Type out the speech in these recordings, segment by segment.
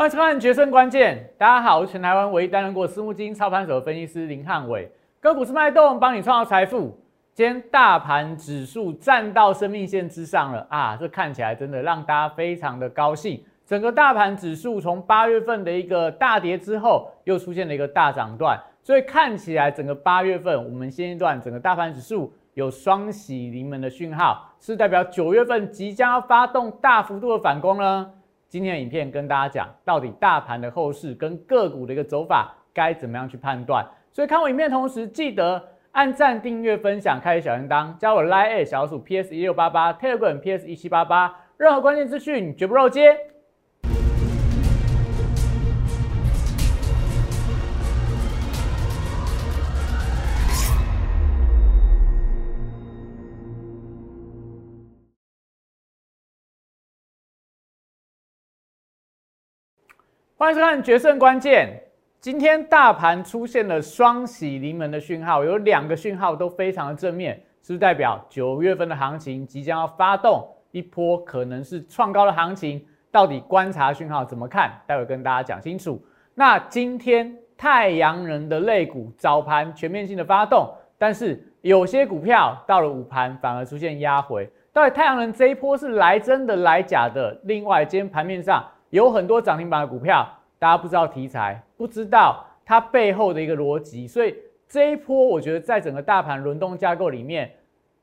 欢迎收看《决胜关键》，大家好，我是全台湾唯一担任过私募基金操盘手的分析师林汉伟。个股是脉动，帮你创造财富。今天大盘指数站到生命线之上了啊，这看起来真的让大家非常的高兴。整个大盘指数从八月份的一个大跌之后，又出现了一个大涨段，所以看起来整个八月份我们现阶段整个大盘指数有双喜临门的讯号，是代表九月份即将要发动大幅度的反攻呢？今天的影片跟大家讲，到底大盘的后市跟个股的一个走法该怎么样去判断。所以看我影片同时，记得按赞、订阅、分享、开小铃铛，加我 Line 小鼠 PS 一六八八，Telegram PS 一七八八，任何关键资讯绝不漏接。欢迎收看《决胜关键》。今天大盘出现了双喜临门的讯号，有两个讯号都非常的正面，是是代表九月份的行情即将要发动一波可能是创高的行情？到底观察讯号怎么看？待会跟大家讲清楚。那今天太阳人的类股早盘全面性的发动，但是有些股票到了午盘反而出现压回。到底太阳人这一波是来真的来假的？另外，今天盘面上。有很多涨停板的股票，大家不知道题材，不知道它背后的一个逻辑，所以这一波我觉得在整个大盘轮动架构里面，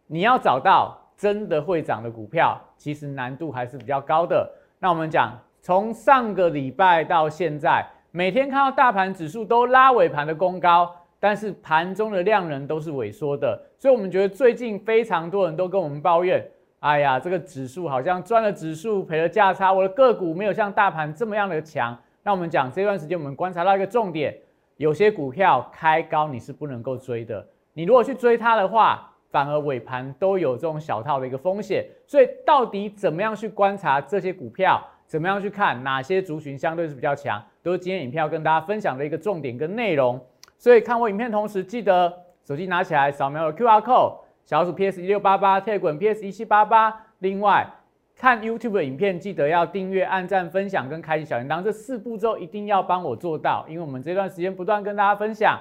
你要找到真的会涨的股票，其实难度还是比较高的。那我们讲，从上个礼拜到现在，每天看到大盘指数都拉尾盘的攻高，但是盘中的量能都是萎缩的，所以我们觉得最近非常多人都跟我们抱怨。哎呀，这个指数好像赚了指数赔了价差，我的个股没有像大盘这么样的强。那我们讲这段时间，我们观察到一个重点，有些股票开高你是不能够追的，你如果去追它的话，反而尾盘都有这种小套的一个风险。所以到底怎么样去观察这些股票，怎么样去看哪些族群相对是比较强，都是今天影片要跟大家分享的一个重点跟内容。所以看我影片同时，记得手机拿起来扫描 Q R code。小鼠 PS 一六八八，特滚 PS 一七八八。另外，看 YouTube 的影片，记得要订阅、按赞、分享跟开启小铃铛，这四步骤一定要帮我做到。因为我们这段时间不断跟大家分享，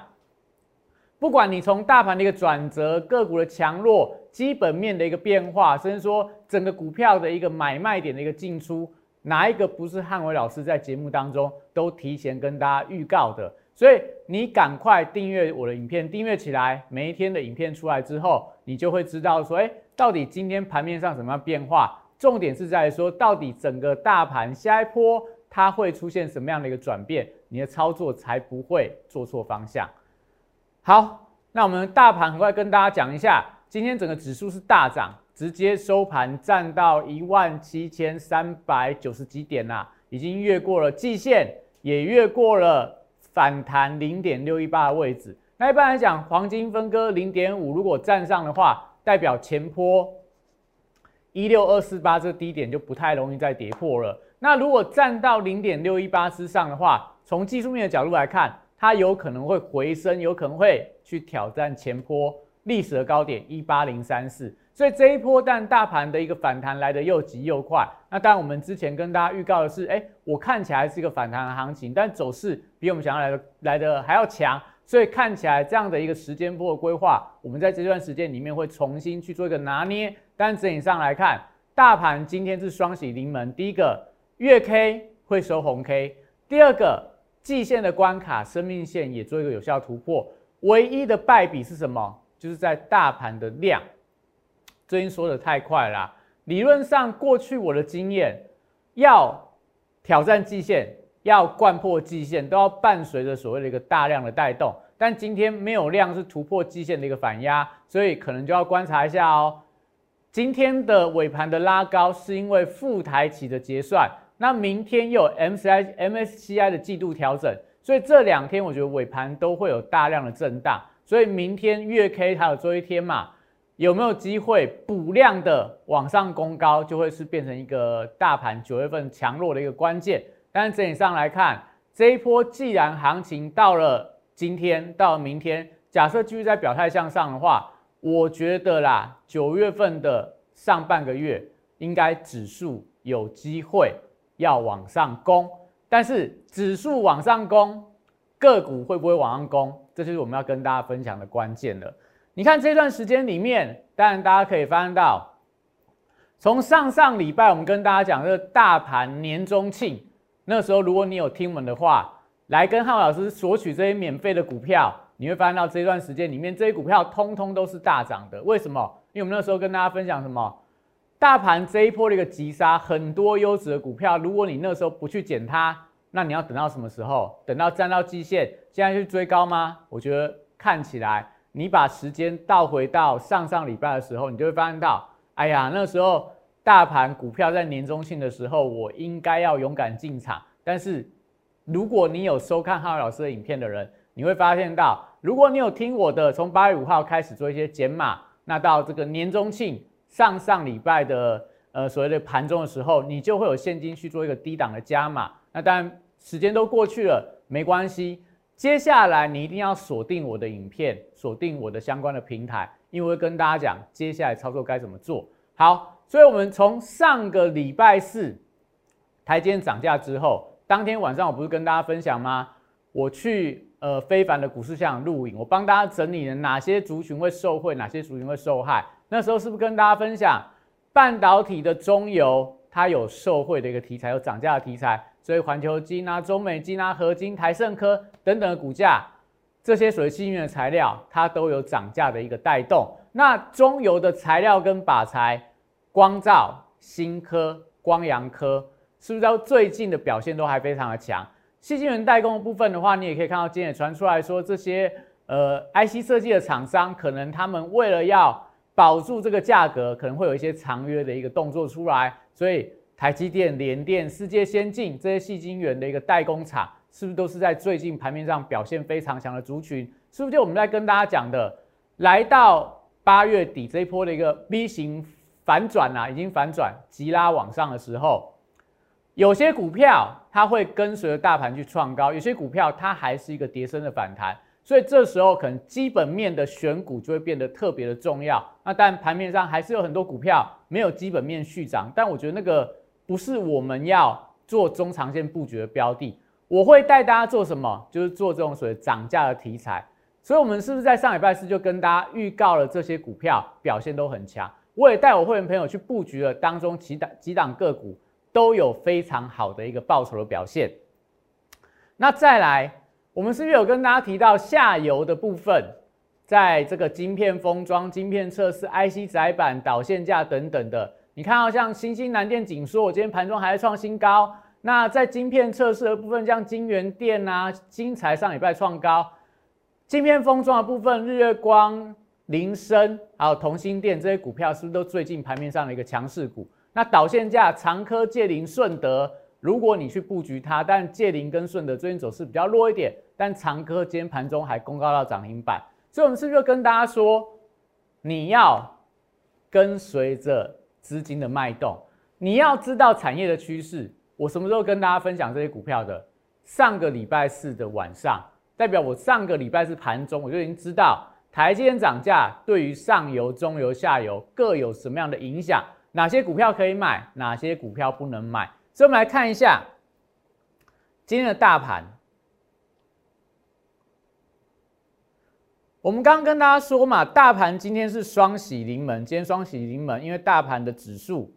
不管你从大盘的一个转折、个股的强弱、基本面的一个变化，甚至说整个股票的一个买卖点的一个进出，哪一个不是汉伟老师在节目当中都提前跟大家预告的？所以你赶快订阅我的影片，订阅起来，每一天的影片出来之后，你就会知道说，哎，到底今天盘面上什么样变化？重点是在说，到底整个大盘下一波它会出现什么样的一个转变，你的操作才不会做错方向。好，那我们大盘很快跟大家讲一下，今天整个指数是大涨，直接收盘站到一万七千三百九十几点啦，已经越过了季线，也越过了。反弹零点六一八的位置，那一般来讲，黄金分割零点五，如果站上的话，代表前坡一六二四八这个低点就不太容易再跌破了。那如果站到零点六一八之上的话，从技术面的角度来看，它有可能会回升，有可能会去挑战前坡历史的高点一八零三四。所以这一波，但大盘的一个反弹来的又急又快。那当然，我们之前跟大家预告的是，哎，我看起来是一个反弹的行情，但走势比我们想要来的来的还要强。所以看起来这样的一个时间波的规划，我们在这段时间里面会重新去做一个拿捏。但整体上来看，大盘今天是双喜临门。第一个月 K 会收红 K，第二个季线的关卡生命线也做一个有效突破。唯一的败笔是什么？就是在大盘的量。最近说的太快了，理论上过去我的经验，要挑战季线，要贯破季线，都要伴随着所谓的一个大量的带动。但今天没有量，是突破季线的一个反压，所以可能就要观察一下哦。今天的尾盘的拉高是因为副台企的结算，那明天又有 MSCI MSCI 的季度调整，所以这两天我觉得尾盘都会有大量的震荡，所以明天月 K 它有周一天嘛。有没有机会补量的往上攻高，就会是变成一个大盘九月份强弱的一个关键。但是整体上来看，这一波既然行情到了今天，到了明天，假设继续在表态向上的话，我觉得啦，九月份的上半个月应该指数有机会要往上攻。但是指数往上攻，个股会不会往上攻？这就是我们要跟大家分享的关键了。你看这段时间里面，当然大家可以发现到，从上上礼拜我们跟大家讲这个大盘年中庆，那时候如果你有听闻的话，来跟浩老师索取这些免费的股票，你会发现到这段时间里面这些股票通通都是大涨的。为什么？因为我们那时候跟大家分享什么？大盘这一波的一个急杀，很多优质的股票，如果你那时候不去捡它，那你要等到什么时候？等到站到季线，现在去追高吗？我觉得看起来，你把时间倒回到上上礼拜的时候，你就会发现到，哎呀，那时候大盘股票在年中庆的时候，我应该要勇敢进场。但是，如果你有收看浩老师的影片的人，你会发现到，如果你有听我的，从八月五号开始做一些减码，那到这个年中庆。上上礼拜的呃所谓的盘中的时候，你就会有现金去做一个低档的加码。那当然时间都过去了，没关系。接下来你一定要锁定我的影片，锁定我的相关的平台，因为会跟大家讲接下来操作该怎么做。好，所以我们从上个礼拜四台阶涨价之后，当天晚上我不是跟大家分享吗？我去呃非凡的股市现场录影，我帮大家整理了哪些族群会受惠，哪些族群会受害。那时候是不是跟大家分享半导体的中游，它有受惠的一个题材，有涨价的题材，所以环球金啊、中美金啊、合金、台盛科等等的股价，这些属于新的材料，它都有涨价的一个带动。那中游的材料跟靶材，光照、新科、光阳科，是不是到最近的表现都还非常的强？细晶圆代工的部分的话，你也可以看到今天也传出来说，这些呃 IC 设计的厂商，可能他们为了要保住这个价格，可能会有一些长约的一个动作出来，所以台积电、联电、世界先进这些细晶圆的一个代工厂，是不是都是在最近盘面上表现非常强的族群？是不是就我们在跟大家讲的，来到八月底这一波的一个 V 型反转啊，已经反转急拉往上的时候，有些股票它会跟随着大盘去创高，有些股票它还是一个跌升的反弹。所以这时候可能基本面的选股就会变得特别的重要。那但盘面上还是有很多股票没有基本面续涨，但我觉得那个不是我们要做中长线布局的标的。我会带大家做什么？就是做这种所谓涨价的题材。所以，我们是不是在上礼拜四就跟大家预告了这些股票表现都很强？我也带我会员朋友去布局了，当中几档几档个股都有非常好的一个报酬的表现。那再来。我们是不是有跟大家提到下游的部分，在这个晶片封装、晶片测试、IC 载板、导线架等等的？你看到像新兴南电、景说，我今天盘中还在创新高。那在晶片测试的部分，像晶圆电啊、晶材上礼拜创高。晶片封装的部分，日月光、林森还有同心电这些股票，是不是都最近盘面上的一个强势股？那导线价，长科、界林、顺德。如果你去布局它，但借林跟顺德最近走势比较弱一点，但长科今天盘中还公告到涨停板，所以我们是不是跟大家说，你要跟随着资金的脉动，你要知道产业的趋势。我什么时候跟大家分享这些股票的？上个礼拜四的晚上，代表我上个礼拜四盘中我就已经知道台积电涨价对于上游、中游、下游各有什么样的影响，哪些股票可以买，哪些股票不能买。所以，我们来看一下今天的大盘。我们刚刚跟大家说嘛，大盘今天是双喜临门。今天双喜临门，因为大盘的指数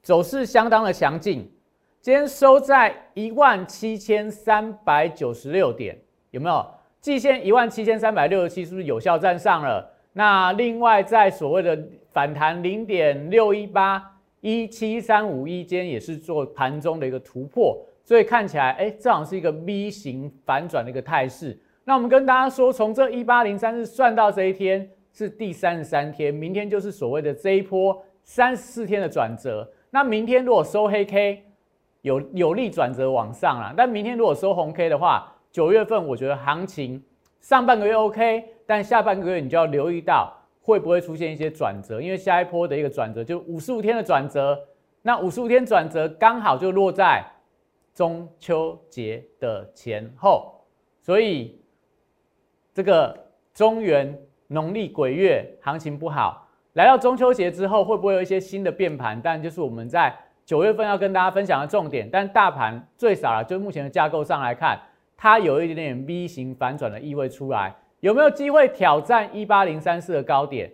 走势相当的强劲，今天收在一万七千三百九十六点，有没有？季线一万七千三百六十七是不是有效站上了？那另外，在所谓的反弹零点六一八。一七三五一间也是做盘中的一个突破，所以看起来，哎，这好像是一个 V 型反转的一个态势。那我们跟大家说，从这一八零三日算到这一天是第三十三天，明天就是所谓的这一波三十四天的转折。那明天如果收黑 K，有有利转折往上了。但明天如果收红 K 的话，九月份我觉得行情上半个月 OK，但下半个月你就要留意到。会不会出现一些转折？因为下一波的一个转折就五十五天的转折，那五十五天转折刚好就落在中秋节的前后，所以这个中原农历鬼月行情不好。来到中秋节之后，会不会有一些新的变盘？但就是我们在九月份要跟大家分享的重点。但大盘最少了，就目前的架构上来看，它有一点点 V 型反转的意味出来，有没有机会挑战一八零三四的高点？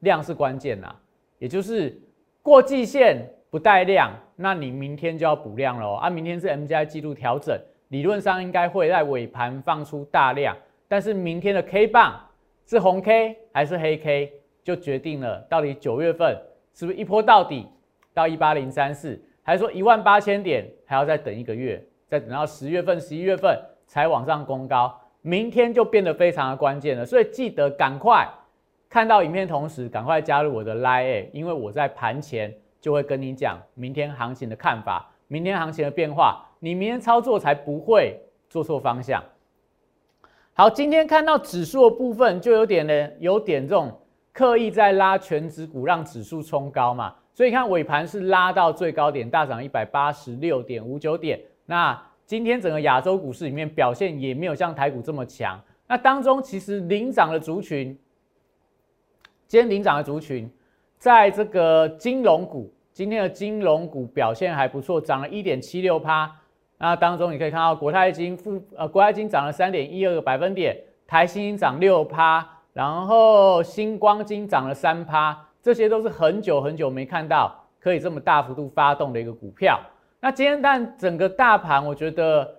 量是关键呐，也就是过季线不带量，那你明天就要补量了啊！明天是 M 加记录调整，理论上应该会在尾盘放出大量，但是明天的 K 棒是红 K 还是黑 K，就决定了到底九月份是不是一波到底到一八零三四，还是说一万八千点还要再等一个月，再等到十月份、十一月份才往上攻高，明天就变得非常的关键了，所以记得赶快看到影片同时赶快加入我的 Line，因为我在盘前。就会跟你讲明天行情的看法，明天行情的变化，你明天操作才不会做错方向。好，今天看到指数的部分，就有点呢，有点这种刻意在拉全指股，让指数冲高嘛。所以看尾盘是拉到最高点，大涨一百八十六点五九点。那今天整个亚洲股市里面表现也没有像台股这么强。那当中其实领涨的族群，今天领涨的族群。在这个金融股，今天的金融股表现还不错，涨了一点七六趴。那当中你可以看到国泰金富呃国泰金涨了三点一二个百分点，台新涨六趴，然后星光金涨了三趴，这些都是很久很久没看到可以这么大幅度发动的一个股票。那今天但整个大盘，我觉得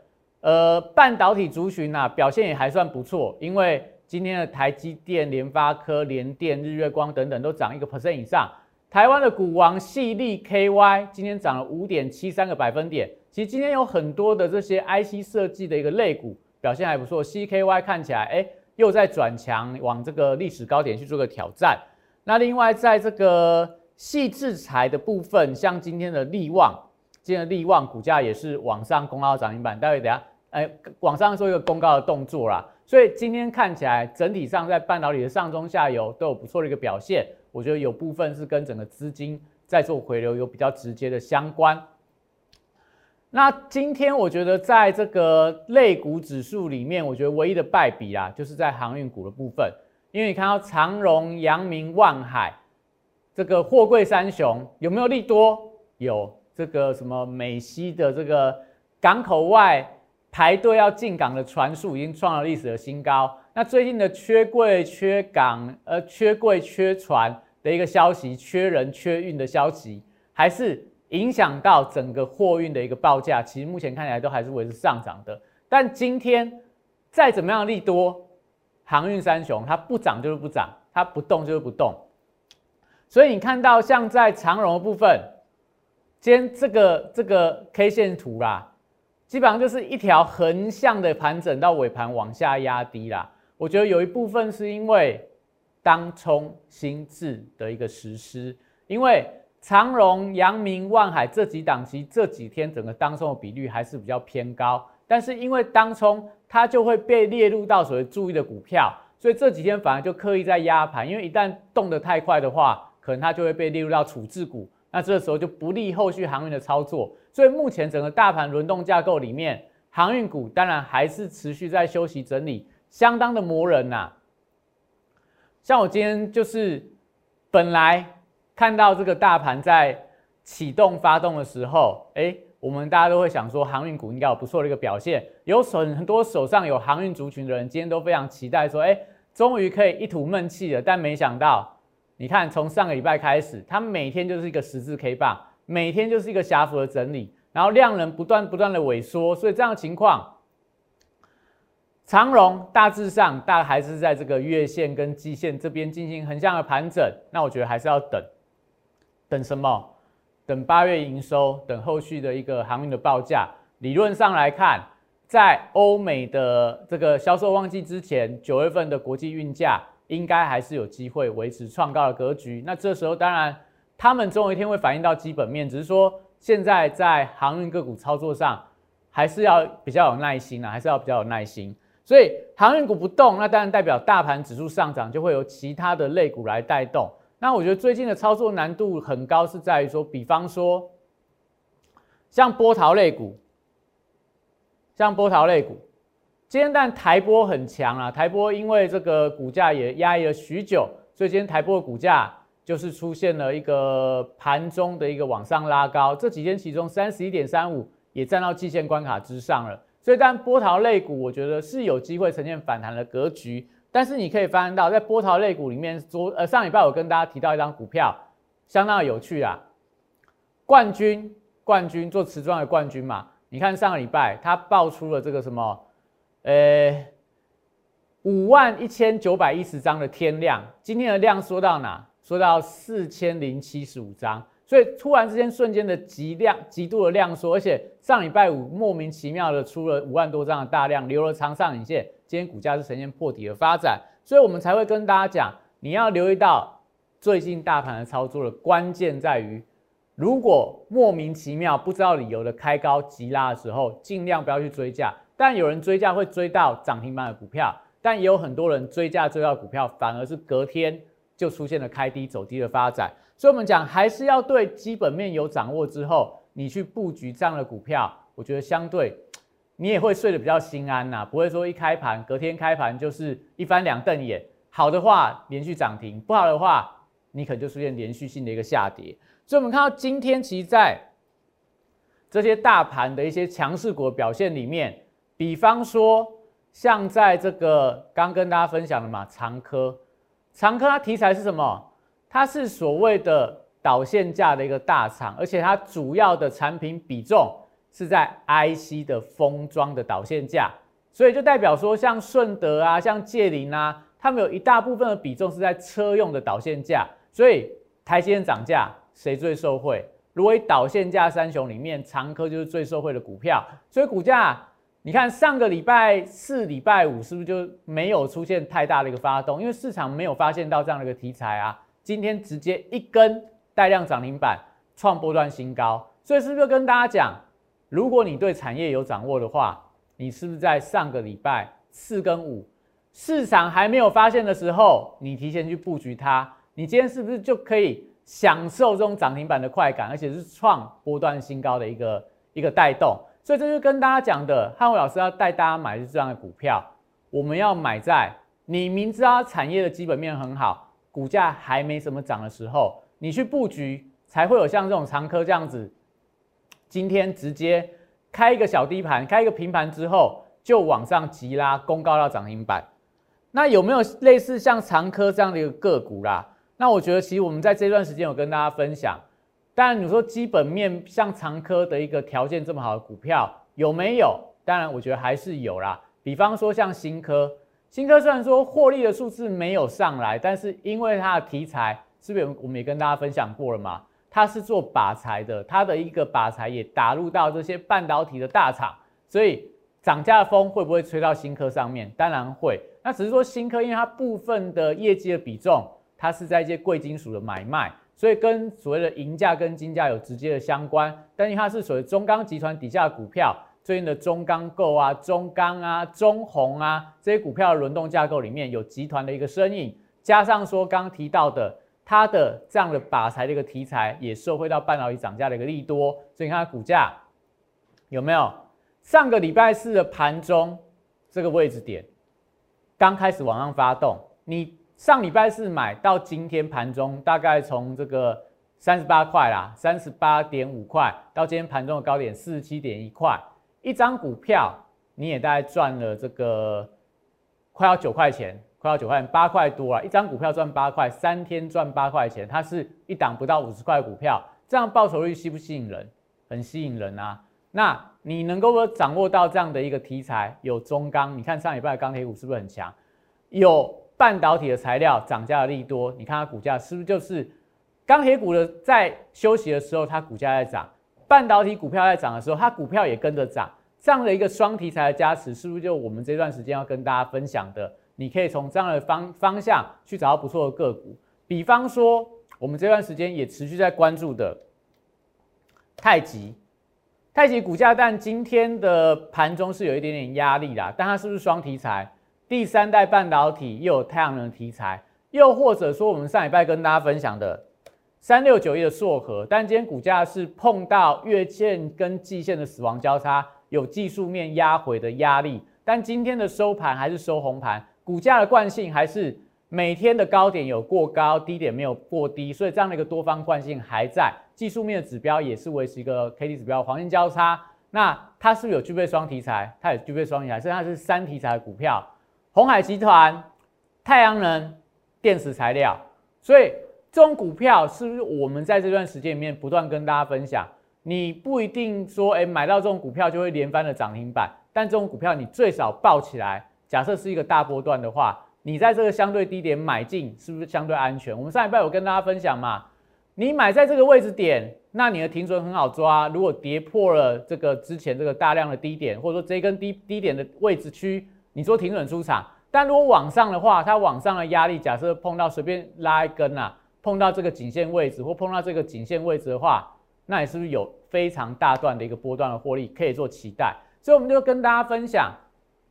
呃半导体族群呐表现也还算不错，因为。今天的台积电、联发科、联电、日月光等等都涨一个 percent 以上。台湾的股王细粒 KY 今天涨了五点七三个百分点。其实今天有很多的这些 IC 设计的一个类股表现还不错，CKY 看起来哎又在转强，往这个历史高点去做个挑战。那另外在这个细制裁的部分，像今天的利旺，今天的利旺股价也是往上攻到涨停板，待会等下哎往上做一个公告的动作啦。所以今天看起来，整体上在半导体的上中下游都有不错的一个表现。我觉得有部分是跟整个资金在做回流有比较直接的相关。那今天我觉得在这个类股指数里面，我觉得唯一的败笔啊，就是在航运股的部分。因为你看到长荣、阳明、万海这个货柜三雄有没有利多？有这个什么美西的这个港口外。排队要进港的船数已经创了历史的新高。那最近的缺柜、缺港、呃缺柜、缺船的一个消息，缺人、缺运的消息，还是影响到整个货运的一个报价。其实目前看起来都还是维持上涨的。但今天再怎么样利多，航运三雄它不涨就是不涨，它不动就是不动。所以你看到像在长荣的部分，先这个这个 K 线图啦。基本上就是一条横向的盘整到尾盘往下压低啦。我觉得有一部分是因为当冲新制的一个实施，因为长荣、阳明、万海这几档期这几天整个当冲的比率还是比较偏高，但是因为当冲它就会被列入到所谓注意的股票，所以这几天反而就刻意在压盘，因为一旦动得太快的话，可能它就会被列入到处置股。那这个时候就不利后续航运的操作，所以目前整个大盘轮动架构里面，航运股当然还是持续在休息整理，相当的磨人呐。像我今天就是本来看到这个大盘在启动发动的时候，哎，我们大家都会想说航运股应该有不错的一个表现，有很很多手上有航运族群的人，今天都非常期待说，哎，终于可以一吐闷气了，但没想到。你看，从上个礼拜开始，它每天就是一个十字 K 棒，每天就是一个狭幅的整理，然后量能不断不断的萎缩，所以这样的情况，长荣大致上大概还是在这个月线跟季线这边进行横向的盘整，那我觉得还是要等，等什么？等八月营收，等后续的一个航运的报价。理论上来看，在欧美的这个销售旺季之前，九月份的国际运价。应该还是有机会维持创高的格局。那这时候当然，他们总有一天会反映到基本面，只是说现在在航运个股操作上，还是要比较有耐心啊，还是要比较有耐心。所以航运股不动，那当然代表大盘指数上涨，就会由其他的类股来带动。那我觉得最近的操作难度很高，是在于说，比方说像波涛类股，像波涛类股。今天但台波很强啊，台波因为这个股价也压抑了许久，所以今天台波的股价就是出现了一个盘中的一个往上拉高，这几天其中三十一点三五也站到季线关卡之上了。所以，但波涛类股，我觉得是有机会呈现反弹的格局。但是，你可以发现到，在波涛类股里面，昨呃上礼拜我跟大家提到一张股票，相当有趣啊，冠军冠军做瓷砖的冠军嘛。你看上个礼拜它爆出了这个什么，呃，五万一千九百一十张的天量，今天的量缩到哪？缩到四千零七十五张。所以突然之间瞬间的极量极度的量缩，而且上礼拜五莫名其妙的出了五万多张的大量，留了长上影线，今天股价是呈现破底的发展，所以我们才会跟大家讲，你要留意到最近大盘的操作的关键在于，如果莫名其妙不知道理由的开高急拉的时候，尽量不要去追价。但有人追价会追到涨停板的股票，但也有很多人追价追到股票，反而是隔天就出现了开低走低的发展。所以，我们讲还是要对基本面有掌握之后，你去布局这样的股票，我觉得相对你也会睡得比较心安呐，不会说一开盘隔天开盘就是一翻两瞪眼。好的话连续涨停，不好的话你可能就出现连续性的一个下跌。所以，我们看到今天其实在这些大盘的一些强势股表现里面，比方说像在这个刚跟大家分享的嘛，长科，长科它题材是什么？它是所谓的导线架的一个大厂，而且它主要的产品比重是在 IC 的封装的导线架，所以就代表说，像顺德啊、像界林啊，他们有一大部分的比重是在车用的导线架，所以台积电涨价谁最受惠？如果导线架三雄里面，长科就是最受惠的股票，所以股价你看上个礼拜四、礼拜五是不是就没有出现太大的一个发动？因为市场没有发现到这样的一个题材啊。今天直接一根带量涨停板，创波段新高，所以是不是跟大家讲，如果你对产业有掌握的话，你是不是在上个礼拜四跟五市场还没有发现的时候，你提前去布局它，你今天是不是就可以享受这种涨停板的快感，而且是创波段新高的一个一个带动？所以这就跟大家讲的，汉伟老师要带大家买是这样的股票，我们要买在你明知道产业的基本面很好。股价还没什么涨的时候，你去布局才会有像这种长科这样子，今天直接开一个小低盘，开一个平盘之后就往上急拉，攻高到涨停板。那有没有类似像长科这样的一个个股啦？那我觉得其实我们在这段时间有跟大家分享。当然你说基本面像长科的一个条件这么好的股票有没有？当然我觉得还是有啦。比方说像新科。新科虽然说获利的数字没有上来，但是因为它的题材，是不是我们也跟大家分享过了嘛？它是做靶材的，它的一个靶材也打入到这些半导体的大厂，所以涨价的风会不会吹到新科上面？当然会。那只是说新科因为它部分的业绩的比重，它是在一些贵金属的买卖，所以跟所谓的银价跟金价有直接的相关。但是它是属于中钢集团底下的股票。最近的中钢构啊、中钢啊、中红啊这些股票的轮动架构里面有集团的一个身影，加上说刚提到的它的这样的靶材的一个题材，也受惠到半导体涨价的一个利多，所以你看股价有没有上个礼拜四的盘中这个位置点刚开始往上发动，你上礼拜四买到今天盘中大概从这个三十八块啦，三十八点五块到今天盘中的高点四十七点一块。一张股票你也大概赚了这个快要九块钱，快要九块钱，八块多啊！一张股票赚八块，三天赚八块钱，它是一档不到五十块股票，这样报酬率吸不吸引人？很吸引人啊！那你能够掌握到这样的一个题材，有中钢，你看上礼拜的钢铁股是不是很强？有半导体的材料涨价的利多，你看它股价是不是就是钢铁股的在休息的时候，它股价在涨？半导体股票在涨的时候，它股票也跟着涨，这样的一个双题材的加持，是不是就我们这段时间要跟大家分享的？你可以从这样的方方向去找到不错的个股，比方说我们这段时间也持续在关注的太极，太极股价但今天的盘中是有一点点压力啦，但它是不是双题材？第三代半导体又有太阳能题材，又或者说我们上礼拜跟大家分享的。三六九一的硕核，但今天股价是碰到月线跟季线的死亡交叉，有技术面压回的压力。但今天的收盘还是收红盘，股价的惯性还是每天的高点有过高，低点没有过低，所以这样的一个多方惯性还在。技术面的指标也是维持一个 K D 指标黄金交叉。那它是不是有具备双题材？它也具备双题材，所以它是三题材的股票。红海集团、太阳能、电池材料，所以这种股票是不是我们在这段时间里面不断跟大家分享？你不一定说，哎，买到这种股票就会连番的涨停板，但这种股票你最少抱起来，假设是一个大波段的话。你在这个相对低点买进，是不是相对安全？我们上一拜有跟大家分享嘛，你买在这个位置点，那你的停损很好抓。如果跌破了这个之前这个大量的低点，或者说这根低低点的位置区，你说停损出场。但如果往上的话，它往上的压力，假设碰到随便拉一根啊，碰到这个颈线位置或碰到这个颈线位置的话，那你是不是有非常大段的一个波段的获利可以做期待？所以我们就跟大家分享，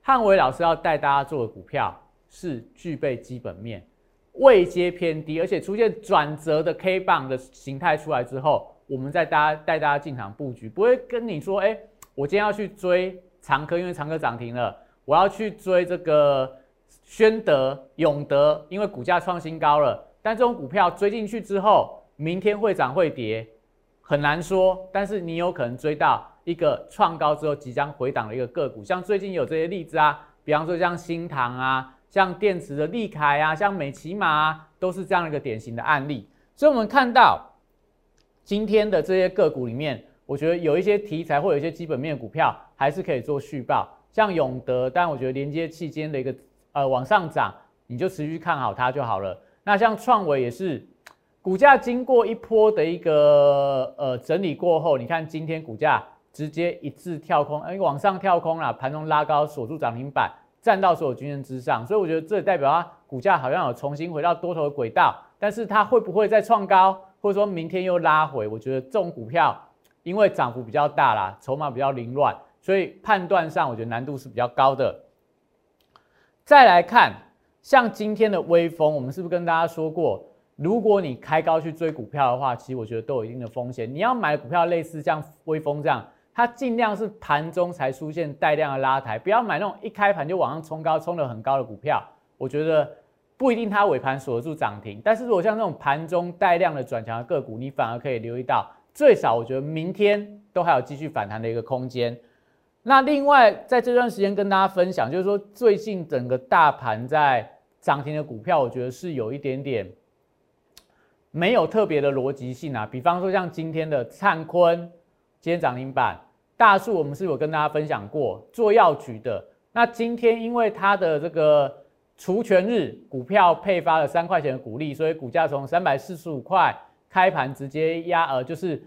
汉伟老师要带大家做的股票。是具备基本面，位阶偏低，而且出现转折的 K 棒的形态出来之后，我们再大家带大家进场布局，不会跟你说，哎，我今天要去追长科，因为长科涨停了，我要去追这个宣德、永德，因为股价创新高了。但这种股票追进去之后，明天会涨会跌，很难说。但是你有可能追到一个创高之后即将回档的一个个股，像最近有这些例子啊，比方说像新塘啊。像电池的利凯啊，像美骑马啊，都是这样一个典型的案例。所以，我们看到今天的这些个股里面，我觉得有一些题材或有一些基本面股票还是可以做续报。像永德，但我觉得连接器间的一个呃往上涨，你就持续看好它就好了。那像创维也是，股价经过一波的一个呃整理过后，你看今天股价直接一字跳空，哎，往上跳空了，盘中拉高锁住涨停板。站到所有均线之上，所以我觉得这代表它股价好像有重新回到多头的轨道，但是它会不会再创高，或者说明天又拉回？我觉得这种股票因为涨幅比较大啦，筹码比较凌乱，所以判断上我觉得难度是比较高的。再来看像今天的微风，我们是不是跟大家说过，如果你开高去追股票的话，其实我觉得都有一定的风险。你要买股票类似像微风这样。它尽量是盘中才出现带量的拉抬，不要买那种一开盘就往上冲高、冲得很高的股票。我觉得不一定它尾盘锁得住涨停，但是如果像那种盘中带量的转强的个股，你反而可以留意到，最少我觉得明天都还有继续反弹的一个空间。那另外在这段时间跟大家分享，就是说最近整个大盘在涨停的股票，我觉得是有一点点没有特别的逻辑性啊。比方说像今天的灿坤。今天涨停板，大树我们是有跟大家分享过做药局的。那今天因为它的这个除权日，股票配发了三块钱的股利，所以股价从三百四十五块开盘直接压，呃，就是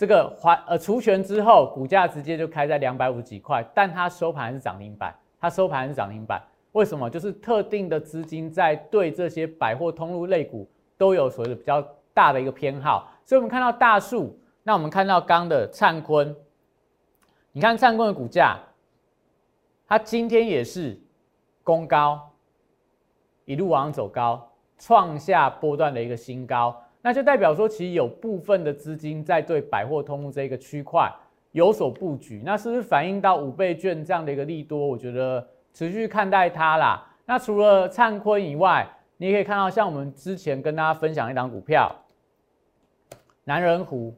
这个还呃除权之后，股价直接就开在两百五十几块，但它收盘是涨停板，它收盘是涨停板，为什么？就是特定的资金在对这些百货通路类股都有所谓的比较大的一个偏好，所以我们看到大树。那我们看到刚的灿坤，你看灿坤的股价，它今天也是攻高，一路往上走高，创下波段的一个新高，那就代表说，其实有部分的资金在对百货通路这个区块有所布局，那是不是反映到五倍券这样的一个利多？我觉得持续看待它啦。那除了灿坤以外，你也可以看到，像我们之前跟大家分享一档股票，南人湖。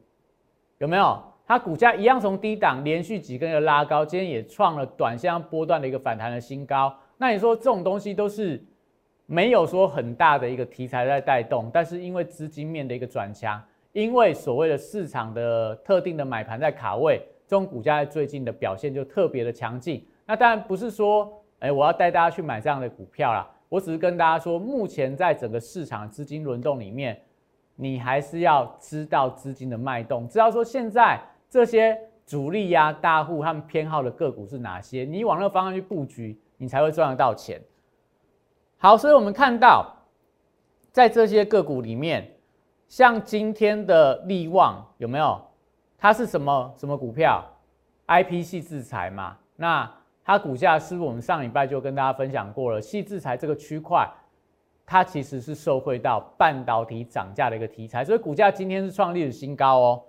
有没有？它股价一样从低档连续几根的拉高，今天也创了短线波段的一个反弹的新高。那你说这种东西都是没有说很大的一个题材在带动，但是因为资金面的一个转强，因为所谓的市场的特定的买盘在卡位，这种股价在最近的表现就特别的强劲。那当然不是说，哎，我要带大家去买这样的股票啦，我只是跟大家说，目前在整个市场资金轮动里面。你还是要知道资金的脉动，知道说现在这些主力呀、大户他们偏好的个股是哪些，你往那个方向去布局，你才会赚得到钱。好，所以我们看到在这些个股里面，像今天的利旺有没有？它是什么什么股票？I P 系制裁嘛？那它股价是我们上礼拜就跟大家分享过了？系制裁这个区块。它其实是受惠到半导体涨价的一个题材，所以股价今天是创历史新高哦。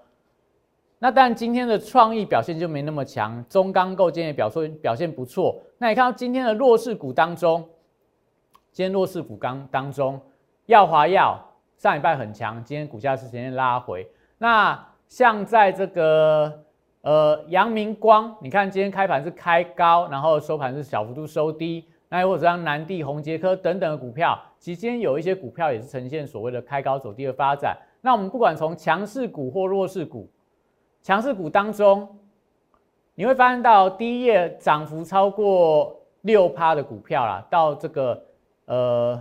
那但今天的创意表现就没那么强，中钢构建也表现表现不错。那你看到今天的弱势股当中，今天弱势股当当中，耀华药上礼拜很强，今天股价是先拉回。那像在这个呃阳明光，你看今天开盘是开高，然后收盘是小幅度收低。那又或者像南地、宏杰科等等的股票，其实今天有一些股票也是呈现所谓的开高走低的发展。那我们不管从强势股或弱势股，强势股当中，你会发现到第一页涨幅超过六趴的股票啦，到这个呃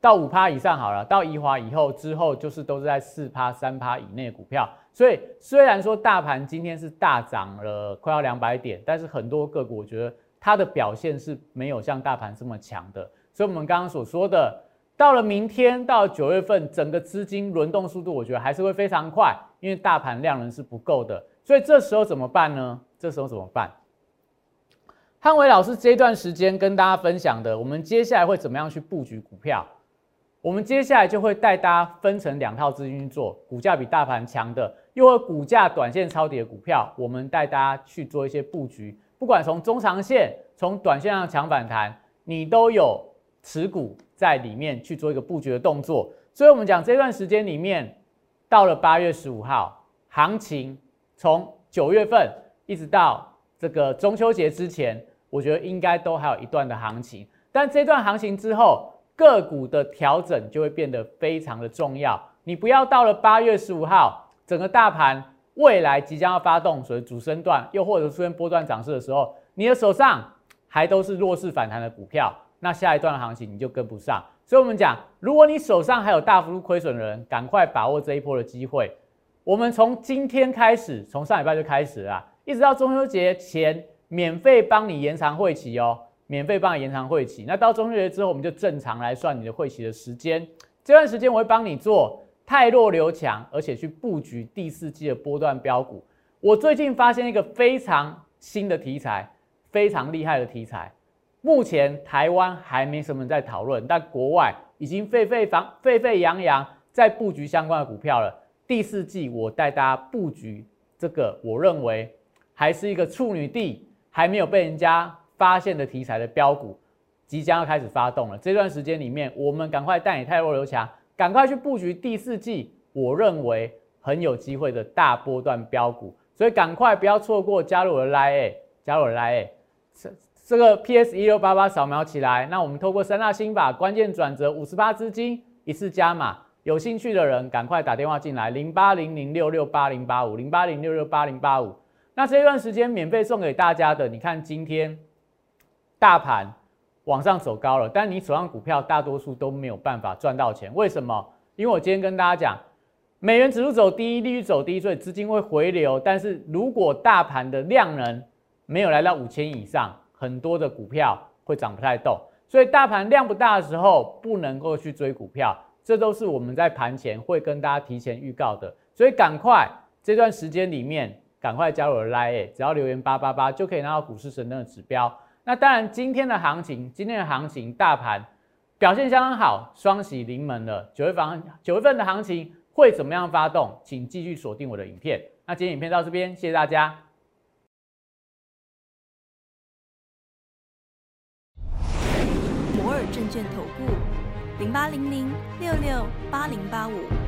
到五趴以上好了，到宜华以后之后就是都是在四趴、三趴以内的股票。所以虽然说大盘今天是大涨了快要两百点，但是很多个股我觉得。它的表现是没有像大盘这么强的，所以我们刚刚所说的，到了明天到九月份，整个资金轮动速度，我觉得还是会非常快，因为大盘量能是不够的，所以这时候怎么办呢？这时候怎么办？汉伟老师这段时间跟大家分享的，我们接下来会怎么样去布局股票？我们接下来就会带大家分成两套资金去做，股价比大盘强的，又或股价短线抄底的股票，我们带大家去做一些布局。不管从中长线、从短线上强反弹，你都有持股在里面去做一个布局的动作。所以，我们讲这段时间里面，到了八月十五号，行情从九月份一直到这个中秋节之前，我觉得应该都还有一段的行情。但这段行情之后，个股的调整就会变得非常的重要。你不要到了八月十五号，整个大盘。未来即将要发动，所以主升段又或者出现波段涨势的时候，你的手上还都是弱势反弹的股票，那下一段行情你就跟不上。所以，我们讲，如果你手上还有大幅度亏损的人，赶快把握这一波的机会。我们从今天开始，从上礼拜就开始了，一直到中秋节前，免费帮你延长会期哦，免费帮你延长会期。那到中秋节之后，我们就正常来算你的会期的时间。这段时间我会帮你做。太弱留强，而且去布局第四季的波段标股。我最近发现一个非常新的题材，非常厉害的题材。目前台湾还没什么人在讨论，但国外已经沸沸扬沸沸扬扬在布局相关的股票了。第四季我带大家布局这个，我认为还是一个处女地，还没有被人家发现的题材的标股，即将要开始发动了。这段时间里面，我们赶快带你太弱刘强。赶快去布局第四季，我认为很有机会的大波段标股，所以赶快不要错过加入我的 Line，加入我的 Line，这这个 PS 一六八八扫描起来，那我们透过三大新法关键转折五十八资金一次加码，有兴趣的人赶快打电话进来零八零零六六八零八五零八零六六八零八五，那这段时间免费送给大家的，你看今天大盘。往上走高了，但你手上股票大多数都没有办法赚到钱，为什么？因为我今天跟大家讲，美元指数走低，利率走低，所以资金会回流。但是如果大盘的量能没有来到五千以上，很多的股票会涨不太动。所以大盘量不大的时候，不能够去追股票，这都是我们在盘前会跟大家提前预告的。所以赶快这段时间里面，赶快加入我的 Line，只要留言八八八就可以拿到股市神灯的指标。那当然，今天的行情，今天的行情，大盘表现相当好，双喜临门了。九月份九月份的行情会怎么样发动？请继续锁定我的影片。那今天影片到这边，谢谢大家。摩尔证券投顾零八零零六六八零八五。